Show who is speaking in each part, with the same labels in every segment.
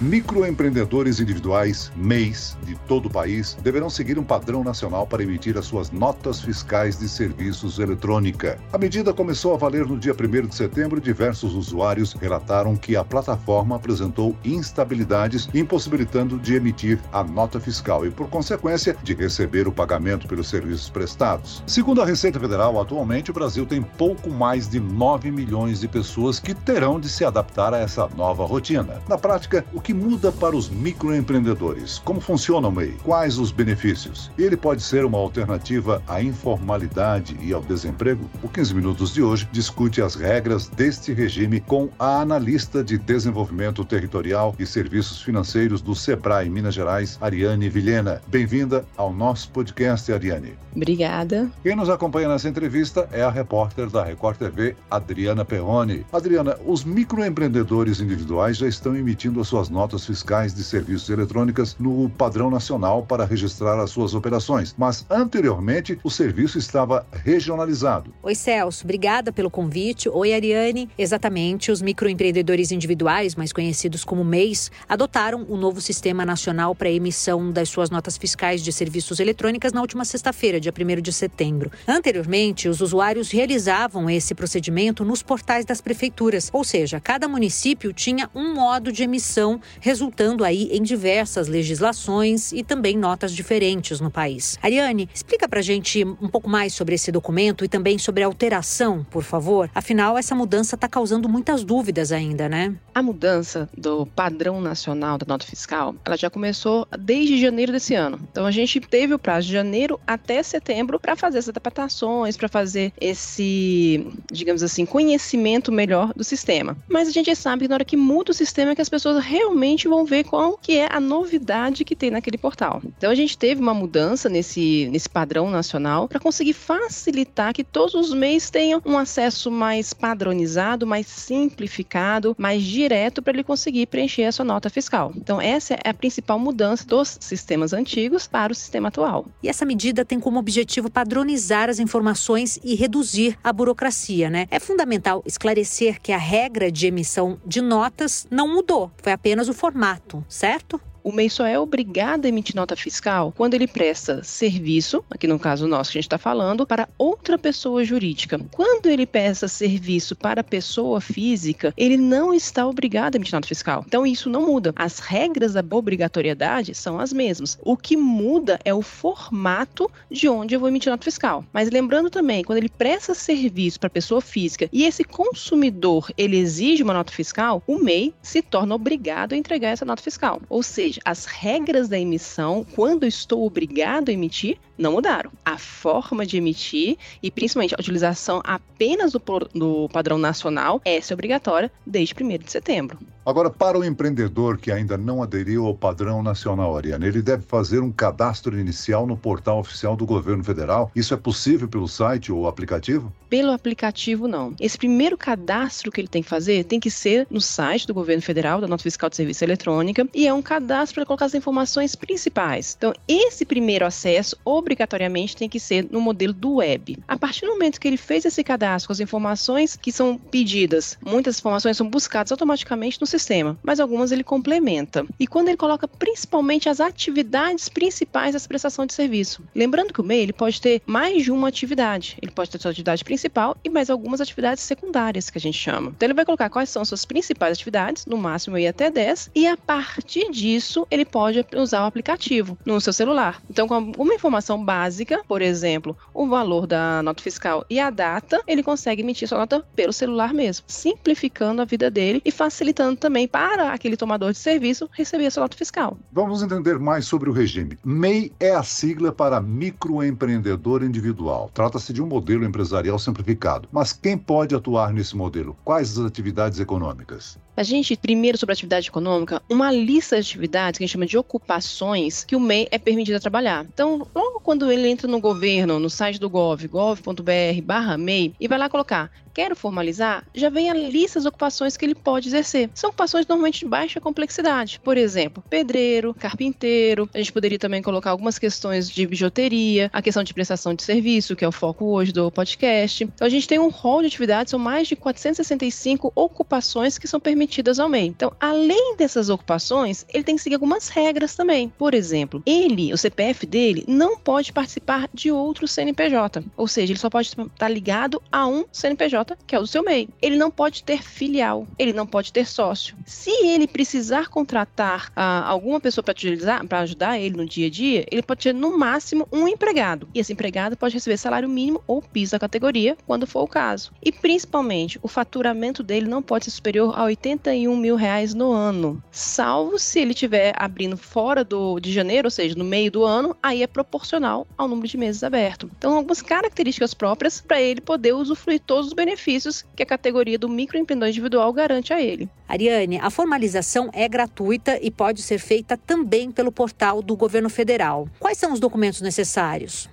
Speaker 1: Microempreendedores individuais, MEIs, de todo o país, deverão seguir um padrão nacional para emitir as suas notas fiscais de serviços eletrônica. A medida começou a valer no dia 1 de setembro e diversos usuários relataram que a plataforma apresentou instabilidades, impossibilitando de emitir a nota fiscal e, por consequência, de receber o pagamento pelos serviços prestados. Segundo a Receita Federal, atualmente o Brasil tem pouco mais de 9 milhões de pessoas que terão de se adaptar a essa nova rotina. Na prática, o que muda para os microempreendedores? Como funciona o MEI? Quais os benefícios? Ele pode ser uma alternativa à informalidade e ao desemprego? O 15 Minutos de hoje discute as regras deste regime com a analista de desenvolvimento territorial e serviços financeiros do Sebrae Minas Gerais, Ariane Vilhena. Bem-vinda ao nosso podcast, Ariane.
Speaker 2: Obrigada.
Speaker 1: Quem nos acompanha nessa entrevista é a repórter da Record TV, Adriana Perrone. Adriana, os microempreendedores individuais já estão emitindo as suas notas fiscais de serviços eletrônicas no padrão nacional para registrar as suas operações, mas anteriormente o serviço estava regionalizado.
Speaker 2: Oi, Celso, obrigada pelo convite. Oi, Ariane. Exatamente, os microempreendedores individuais, mais conhecidos como MEIs, adotaram o novo Sistema Nacional para emissão das suas notas fiscais de serviços eletrônicas na última sexta-feira, dia 1 de setembro. Anteriormente, os usuários realizavam esse procedimento nos portais das prefeituras, ou seja, cada município tinha um modo de emissão resultando aí em diversas legislações e também notas diferentes no país. Ariane, explica pra gente um pouco mais sobre esse documento e também sobre a alteração, por favor. Afinal, essa mudança está causando muitas dúvidas ainda, né?
Speaker 3: A mudança do padrão nacional da nota fiscal, ela já começou desde janeiro desse ano. Então a gente teve o prazo de janeiro até setembro para fazer essas adaptações, para fazer esse, digamos assim, conhecimento melhor do sistema. Mas a gente sabe que na hora que muda o sistema é que as pessoas realmente realmente vão ver qual que é a novidade que tem naquele portal. Então a gente teve uma mudança nesse, nesse padrão nacional para conseguir facilitar que todos os MEIs tenham um acesso mais padronizado, mais simplificado, mais direto para ele conseguir preencher a sua nota fiscal. Então essa é a principal mudança dos sistemas antigos para o sistema atual.
Speaker 2: E essa medida tem como objetivo padronizar as informações e reduzir a burocracia, né? É fundamental esclarecer que a regra de emissão de notas não mudou, foi apenas o formato, certo?
Speaker 3: O MEI só é obrigado a emitir nota fiscal quando ele presta serviço, aqui no caso nosso que a gente está falando, para outra pessoa jurídica. Quando ele presta serviço para pessoa física, ele não está obrigado a emitir nota fiscal. Então isso não muda. As regras da obrigatoriedade são as mesmas. O que muda é o formato de onde eu vou emitir nota fiscal. Mas lembrando também, quando ele presta serviço para pessoa física e esse consumidor ele exige uma nota fiscal, o MEI se torna obrigado a entregar essa nota fiscal. Ou seja, as regras da emissão, quando estou obrigado a emitir, não mudaram. A forma de emitir e principalmente a utilização apenas do, do padrão nacional, é obrigatória desde 1 de setembro.
Speaker 1: Agora, para o empreendedor que ainda não aderiu ao padrão nacional, Ariane, ele deve fazer um cadastro inicial no portal oficial do governo federal. Isso é possível pelo site ou aplicativo?
Speaker 3: Pelo aplicativo, não. Esse primeiro cadastro que ele tem que fazer tem que ser no site do governo federal, da Nota Fiscal de Serviço Eletrônica, e é um cadastro para colocar as informações principais. Então, esse primeiro acesso, obrigatoriamente, tem que ser no modelo do web. A partir do momento que ele fez esse cadastro as informações que são pedidas, muitas informações são buscadas automaticamente no sistema sistema, mas algumas ele complementa. E quando ele coloca principalmente as atividades principais dessa prestação de serviço. Lembrando que o MEI ele pode ter mais de uma atividade. Ele pode ter sua atividade principal e mais algumas atividades secundárias que a gente chama. Então ele vai colocar quais são suas principais atividades, no máximo ir até 10, e a partir disso ele pode usar o aplicativo no seu celular. Então com uma informação básica, por exemplo, o valor da nota fiscal e a data, ele consegue emitir sua nota pelo celular mesmo, simplificando a vida dele e facilitando também para aquele tomador de serviço receber a sua nota fiscal.
Speaker 1: Vamos entender mais sobre o regime. MEI é a sigla para microempreendedor individual. Trata-se de um modelo empresarial simplificado. Mas quem pode atuar nesse modelo? Quais as atividades econômicas?
Speaker 3: A gente, primeiro sobre atividade econômica, uma lista de atividades que a gente chama de ocupações que o MEI é permitido trabalhar. Então, logo quando ele entra no governo, no site do gov, gov.br barra MEI, e vai lá colocar quero formalizar, já vem a lista das ocupações que ele pode exercer. São ocupações normalmente de baixa complexidade. Por exemplo, pedreiro, carpinteiro. A gente poderia também colocar algumas questões de bijuteria, a questão de prestação de serviço, que é o foco hoje do podcast. Então a gente tem um rol de atividades, são mais de 465 ocupações que são permitidas ao MEI. Então, além dessas ocupações, ele tem que seguir algumas regras também. Por exemplo, ele, o CPF dele, não pode participar de outro CNPJ. Ou seja, ele só pode estar ligado a um CNPJ que é o do seu MEI. Ele não pode ter filial, ele não pode ter sócio. Se ele precisar contratar ah, alguma pessoa para ajudar ele no dia a dia, ele pode ter no máximo um empregado. E esse empregado pode receber salário mínimo ou piso da categoria, quando for o caso. E principalmente, o faturamento dele não pode ser superior a 81 mil reais no ano, salvo se ele estiver abrindo fora do, de janeiro, ou seja, no meio do ano, aí é proporcional ao número de meses aberto. Então, algumas características próprias para ele poder usufruir todos os benefícios benefícios que a categoria do microempreendedor individual garante a ele.
Speaker 2: Ariane, a formalização é gratuita e pode ser feita também pelo portal do governo federal. Quais são os documentos necessários?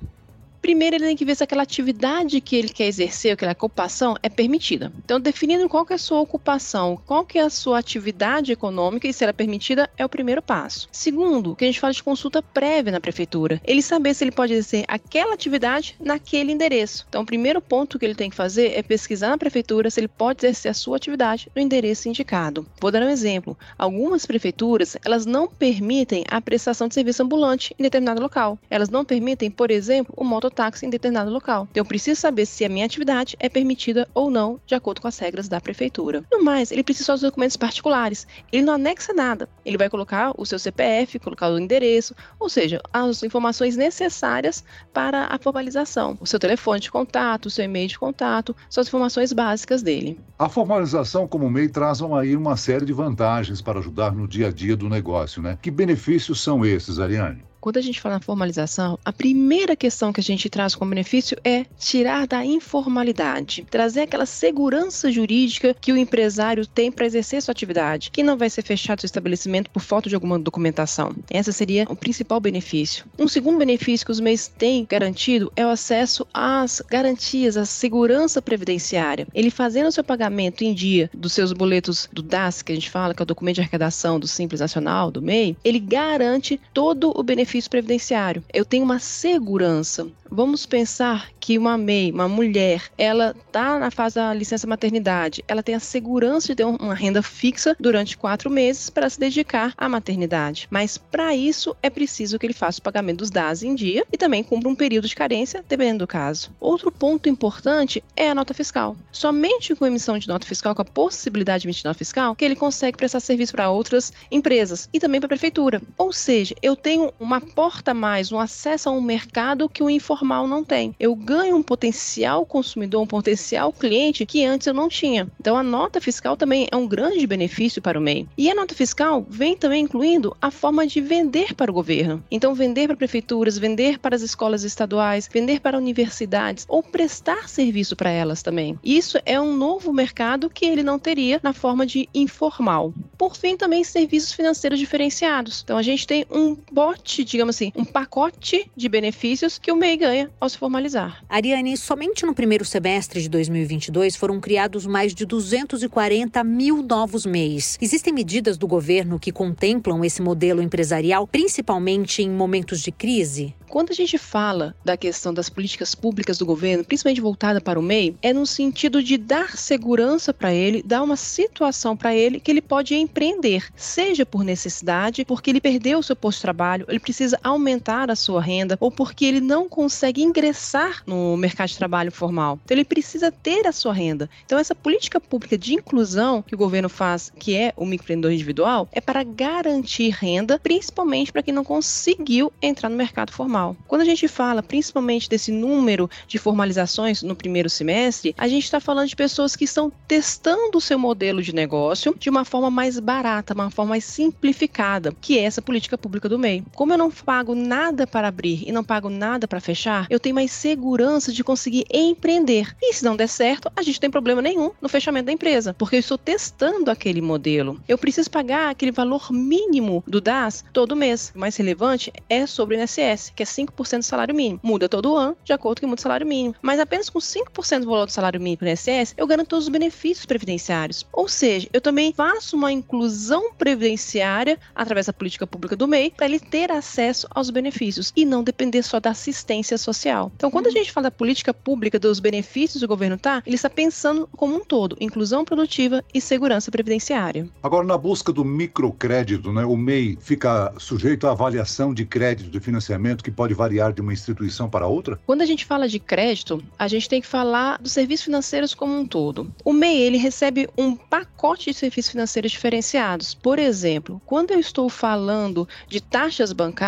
Speaker 3: Primeiro, ele tem que ver se aquela atividade que ele quer exercer, aquela ocupação, é permitida. Então, definindo qual que é a sua ocupação, qual que é a sua atividade econômica e se ela é permitida, é o primeiro passo. Segundo, que a gente fala de consulta prévia na prefeitura. Ele saber se ele pode exercer aquela atividade naquele endereço. Então, o primeiro ponto que ele tem que fazer é pesquisar na prefeitura se ele pode exercer a sua atividade no endereço indicado. Vou dar um exemplo. Algumas prefeituras, elas não permitem a prestação de serviço ambulante em determinado local. Elas não permitem, por exemplo, o mototáxi táxi em determinado local. Então, eu preciso saber se a minha atividade é permitida ou não, de acordo com as regras da prefeitura. No mais, ele precisa só dos documentos particulares. Ele não anexa nada. Ele vai colocar o seu CPF, colocar o endereço, ou seja, as informações necessárias para a formalização. O seu telefone de contato, o seu e-mail de contato, são as informações básicas dele.
Speaker 1: A formalização como MEI traz aí uma série de vantagens para ajudar no dia a dia do negócio, né? Que benefícios são esses, Ariane?
Speaker 3: Quando a gente fala na formalização, a primeira questão que a gente traz como benefício é tirar da informalidade, trazer aquela segurança jurídica que o empresário tem para exercer sua atividade, que não vai ser fechado seu estabelecimento por falta de alguma documentação. Essa seria o principal benefício. Um segundo benefício que os MEIs têm garantido é o acesso às garantias, à segurança previdenciária. Ele fazendo o seu pagamento em dia dos seus boletos do DAS, que a gente fala que é o documento de arrecadação do Simples Nacional, do MEI, ele garante todo o benefício benefício previdenciário. Eu tenho uma segurança. Vamos pensar que uma MEI, uma mulher, ela está na fase da licença maternidade, ela tem a segurança de ter uma renda fixa durante quatro meses para se dedicar à maternidade. Mas para isso é preciso que ele faça o pagamento dos DAS em dia e também cumpra um período de carência, dependendo do caso. Outro ponto importante é a nota fiscal. Somente com a emissão de nota fiscal, com a possibilidade de emitir nota fiscal, que ele consegue prestar serviço para outras empresas e também para a prefeitura. Ou seja, eu tenho uma porta mais, um acesso a um mercado que o informal não tem. Eu ganho um potencial consumidor, um potencial cliente que antes eu não tinha. Então a nota fiscal também é um grande benefício para o MEI. E a nota fiscal vem também incluindo a forma de vender para o governo. Então vender para prefeituras, vender para as escolas estaduais, vender para universidades ou prestar serviço para elas também. Isso é um novo mercado que ele não teria na forma de informal. Por fim, também serviços financeiros diferenciados. Então a gente tem um bote de digamos assim, um pacote de benefícios que o MEI ganha ao se formalizar.
Speaker 2: Ariane, somente no primeiro semestre de 2022 foram criados mais de 240 mil novos MEIs. Existem medidas do governo que contemplam esse modelo empresarial, principalmente em momentos de crise?
Speaker 3: Quando a gente fala da questão das políticas públicas do governo, principalmente voltada para o MEI, é no sentido de dar segurança para ele, dar uma situação para ele que ele pode empreender, seja por necessidade, porque ele perdeu o seu posto de trabalho, ele precisa aumentar a sua renda ou porque ele não consegue ingressar no mercado de trabalho formal. Então ele precisa ter a sua renda. Então essa política pública de inclusão que o governo faz, que é o microempreendedor individual, é para garantir renda, principalmente para quem não conseguiu entrar no mercado formal. Quando a gente fala principalmente desse número de formalizações no primeiro semestre, a gente está falando de pessoas que estão testando o seu modelo de negócio de uma forma mais barata, uma forma mais simplificada, que é essa política pública do MEI. Como eu não pago nada para abrir e não pago nada para fechar, eu tenho mais segurança de conseguir empreender. E se não der certo, a gente não tem problema nenhum no fechamento da empresa, porque eu estou testando aquele modelo. Eu preciso pagar aquele valor mínimo do DAS todo mês. O mais relevante é sobre o INSS, que é 5% do salário mínimo. Muda todo ano, de acordo com o salário mínimo. Mas apenas com 5% do valor do salário mínimo para o INSS, eu garanto todos os benefícios previdenciários. Ou seja, eu também faço uma inclusão previdenciária através da política pública do MEI para ele ter acesso aos benefícios e não depender só da assistência social. Então, quando a gente fala da política pública dos benefícios que o governo está, ele está pensando como um todo, inclusão produtiva e segurança previdenciária.
Speaker 1: Agora, na busca do microcrédito, né, o MEI fica sujeito à avaliação de crédito de financiamento que pode variar de uma instituição para outra?
Speaker 3: Quando a gente fala de crédito, a gente tem que falar dos serviços financeiros como um todo. O MEI ele recebe um pacote de serviços financeiros diferenciados. Por exemplo, quando eu estou falando de taxas bancárias,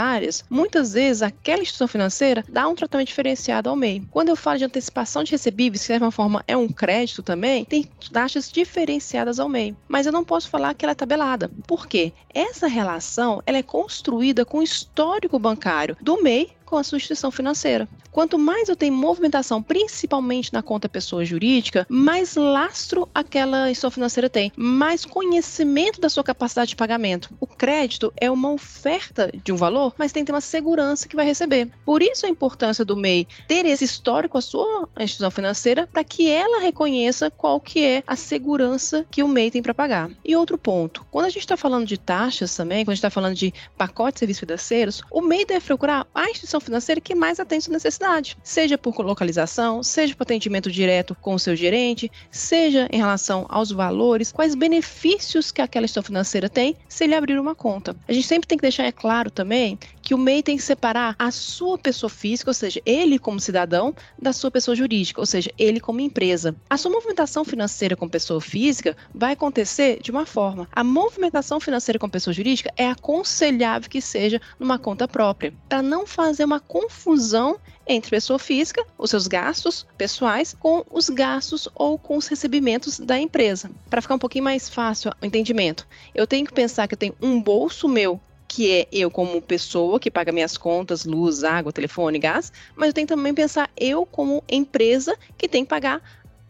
Speaker 3: muitas vezes aquela instituição financeira dá um tratamento diferenciado ao MEI. Quando eu falo de antecipação de recebíveis, que de alguma forma é um crédito também, tem taxas diferenciadas ao MEI. Mas eu não posso falar que ela é tabelada. Por quê? Essa relação ela é construída com o histórico bancário do MEI com a sua instituição financeira. Quanto mais eu tenho movimentação, principalmente na conta pessoa jurídica, mais lastro aquela instituição financeira tem, mais conhecimento da sua capacidade de pagamento. O crédito é uma oferta de um valor, mas tem que ter uma segurança que vai receber. Por isso a importância do MEI ter esse histórico com a sua instituição financeira para que ela reconheça qual que é a segurança que o MEI tem para pagar. E outro ponto, quando a gente está falando de taxas também, quando a gente está falando de pacotes de serviços financeiros, o MEI deve procurar a instituição instituição financeira que mais atende sua necessidade, seja por localização, seja por atendimento direto com o seu gerente, seja em relação aos valores, quais benefícios que aquela instituição financeira tem se ele abrir uma conta. A gente sempre tem que deixar é claro também que o MEI tem que separar a sua pessoa física, ou seja, ele como cidadão, da sua pessoa jurídica, ou seja, ele como empresa. A sua movimentação financeira com pessoa física vai acontecer de uma forma. A movimentação financeira com pessoa jurídica é aconselhável que seja numa conta própria, para não fazer uma confusão entre pessoa física, os seus gastos pessoais, com os gastos ou com os recebimentos da empresa. Para ficar um pouquinho mais fácil o entendimento, eu tenho que pensar que eu tenho um bolso meu que é eu como pessoa que paga minhas contas, luz, água, telefone, gás, mas eu tenho também pensar eu como empresa que tem que pagar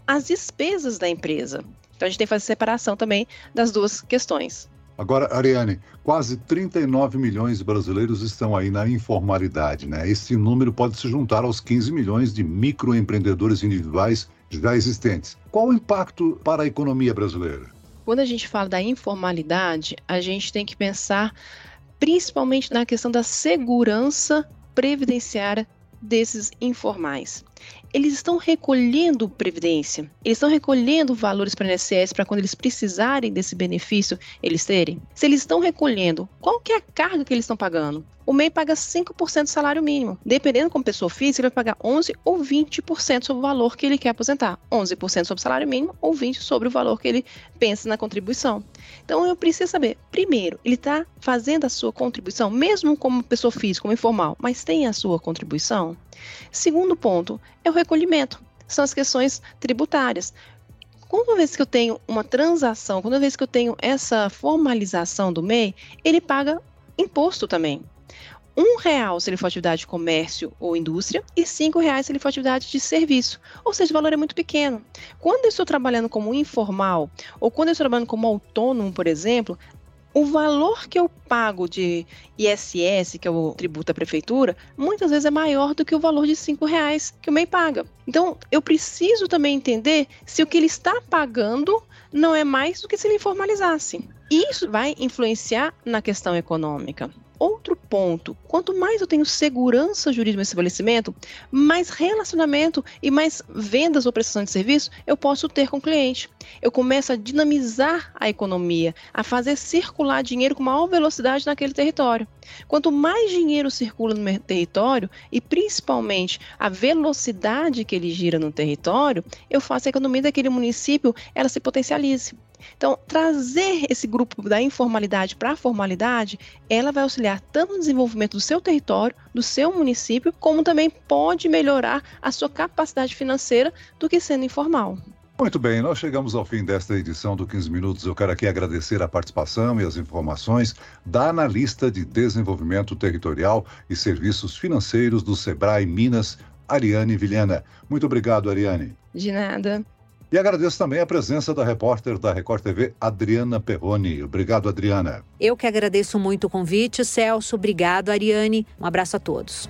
Speaker 3: as despesas da empresa. Então a gente tem que fazer separação também das duas questões.
Speaker 1: Agora, Ariane, quase 39 milhões de brasileiros estão aí na informalidade, né? Esse número pode se juntar aos 15 milhões de microempreendedores individuais já existentes. Qual o impacto para a economia brasileira?
Speaker 3: Quando a gente fala da informalidade, a gente tem que pensar principalmente na questão da segurança previdenciária desses informais eles estão recolhendo previdência, eles estão recolhendo valores para o INSS para quando eles precisarem desse benefício eles terem. Se eles estão recolhendo, qual que é a carga que eles estão pagando? O MEI paga 5% do salário mínimo. Dependendo como pessoa física, ele vai pagar 11 ou 20% sobre o valor que ele quer aposentar. 11% sobre o salário mínimo ou 20% sobre o valor que ele pensa na contribuição. Então eu preciso saber, primeiro, ele está fazendo a sua contribuição, mesmo como pessoa física, como informal, mas tem a sua contribuição? Segundo ponto é o recolhimento, são as questões tributárias. Quando vez que eu tenho uma transação, quando vez que eu tenho essa formalização do MEI, ele paga imposto também. Um real se ele for atividade de comércio ou indústria e cinco reais se ele for atividade de serviço. Ou seja, o valor é muito pequeno. Quando eu estou trabalhando como informal ou quando eu estou trabalhando como autônomo, por exemplo, o valor que eu pago de ISS, que é o tributo à prefeitura, muitas vezes é maior do que o valor de cinco reais que o MEI paga. Então, eu preciso também entender se o que ele está pagando não é mais do que se ele formalizasse. Isso vai influenciar na questão econômica. Outro ponto, quanto mais eu tenho segurança jurídica no estabelecimento, mais relacionamento e mais vendas ou prestação de serviço eu posso ter com o cliente. Eu começo a dinamizar a economia, a fazer circular dinheiro com maior velocidade naquele território. Quanto mais dinheiro circula no meu território e principalmente a velocidade que ele gira no território, eu faço a economia daquele município ela se potencialize. Então, trazer esse grupo da informalidade para a formalidade, ela vai auxiliar tanto no desenvolvimento do seu território, do seu município, como também pode melhorar a sua capacidade financeira do que sendo informal.
Speaker 1: Muito bem, nós chegamos ao fim desta edição do 15 Minutos. Eu quero aqui agradecer a participação e as informações da analista de desenvolvimento territorial e serviços financeiros do Sebrae Minas, Ariane Vilhena. Muito obrigado, Ariane.
Speaker 3: De nada.
Speaker 1: E agradeço também a presença da repórter da Record TV, Adriana Perrone. Obrigado, Adriana.
Speaker 2: Eu que agradeço muito o convite, Celso. Obrigado, Ariane. Um abraço a todos.